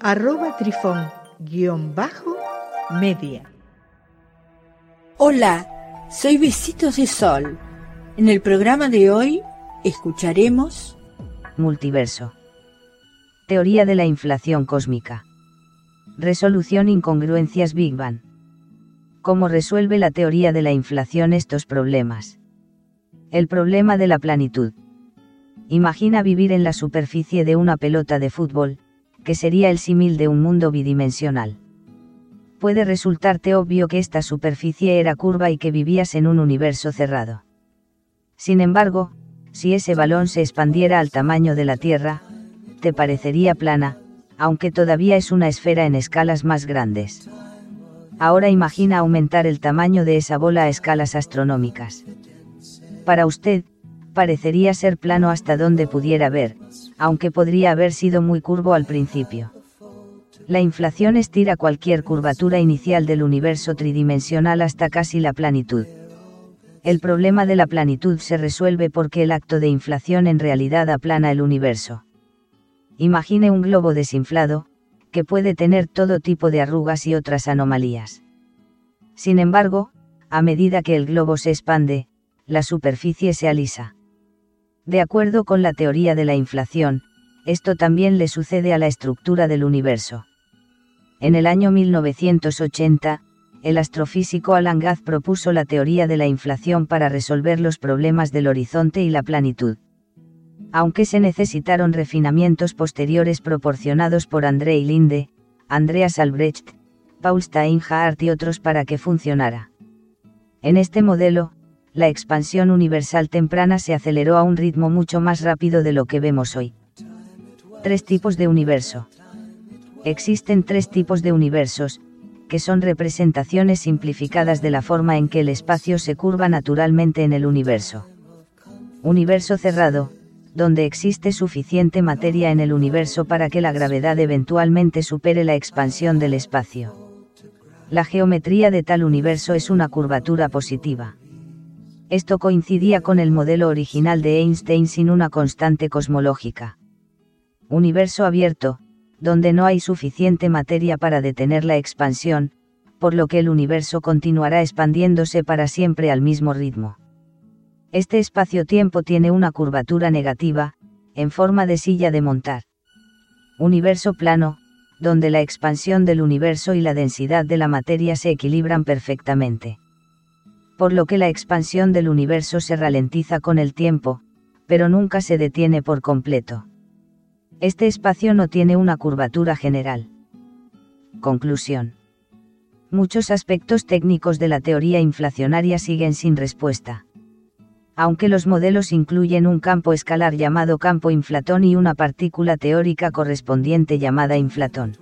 arroba trifón-media. Hola, soy Besitos de Sol. En el programa de hoy escucharemos Multiverso. Teoría de la inflación cósmica. Resolución incongruencias Big Bang. ¿Cómo resuelve la teoría de la inflación estos problemas? El problema de la planitud. Imagina vivir en la superficie de una pelota de fútbol, que sería el símil de un mundo bidimensional. Puede resultarte obvio que esta superficie era curva y que vivías en un universo cerrado. Sin embargo, si ese balón se expandiera al tamaño de la Tierra, te parecería plana, aunque todavía es una esfera en escalas más grandes. Ahora imagina aumentar el tamaño de esa bola a escalas astronómicas. Para usted, parecería ser plano hasta donde pudiera ver, aunque podría haber sido muy curvo al principio. La inflación estira cualquier curvatura inicial del universo tridimensional hasta casi la planitud. El problema de la planitud se resuelve porque el acto de inflación en realidad aplana el universo. Imagine un globo desinflado, que puede tener todo tipo de arrugas y otras anomalías. Sin embargo, a medida que el globo se expande, la superficie se alisa. De acuerdo con la teoría de la inflación, esto también le sucede a la estructura del universo. En el año 1980, el astrofísico Alan Guth propuso la teoría de la inflación para resolver los problemas del horizonte y la planitud. Aunque se necesitaron refinamientos posteriores proporcionados por André Linde, Andreas Albrecht, Paul Steinhardt y otros para que funcionara. En este modelo, la expansión universal temprana se aceleró a un ritmo mucho más rápido de lo que vemos hoy. Tres tipos de universo. Existen tres tipos de universos, que son representaciones simplificadas de la forma en que el espacio se curva naturalmente en el universo. Universo cerrado, donde existe suficiente materia en el universo para que la gravedad eventualmente supere la expansión del espacio. La geometría de tal universo es una curvatura positiva. Esto coincidía con el modelo original de Einstein sin una constante cosmológica. Universo abierto, donde no hay suficiente materia para detener la expansión, por lo que el universo continuará expandiéndose para siempre al mismo ritmo. Este espacio-tiempo tiene una curvatura negativa, en forma de silla de montar. Universo plano, donde la expansión del universo y la densidad de la materia se equilibran perfectamente. Por lo que la expansión del universo se ralentiza con el tiempo, pero nunca se detiene por completo. Este espacio no tiene una curvatura general. Conclusión. Muchos aspectos técnicos de la teoría inflacionaria siguen sin respuesta. Aunque los modelos incluyen un campo escalar llamado campo inflatón y una partícula teórica correspondiente llamada inflatón.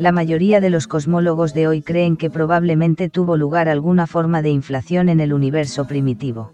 La mayoría de los cosmólogos de hoy creen que probablemente tuvo lugar alguna forma de inflación en el universo primitivo.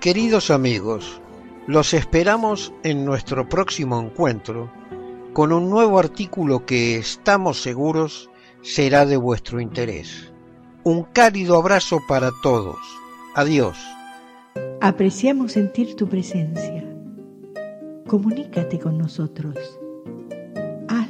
Queridos amigos, los esperamos en nuestro próximo encuentro con un nuevo artículo que estamos seguros será de vuestro interés. Un cálido abrazo para todos. Adiós. Apreciamos sentir tu presencia. Comunícate con nosotros.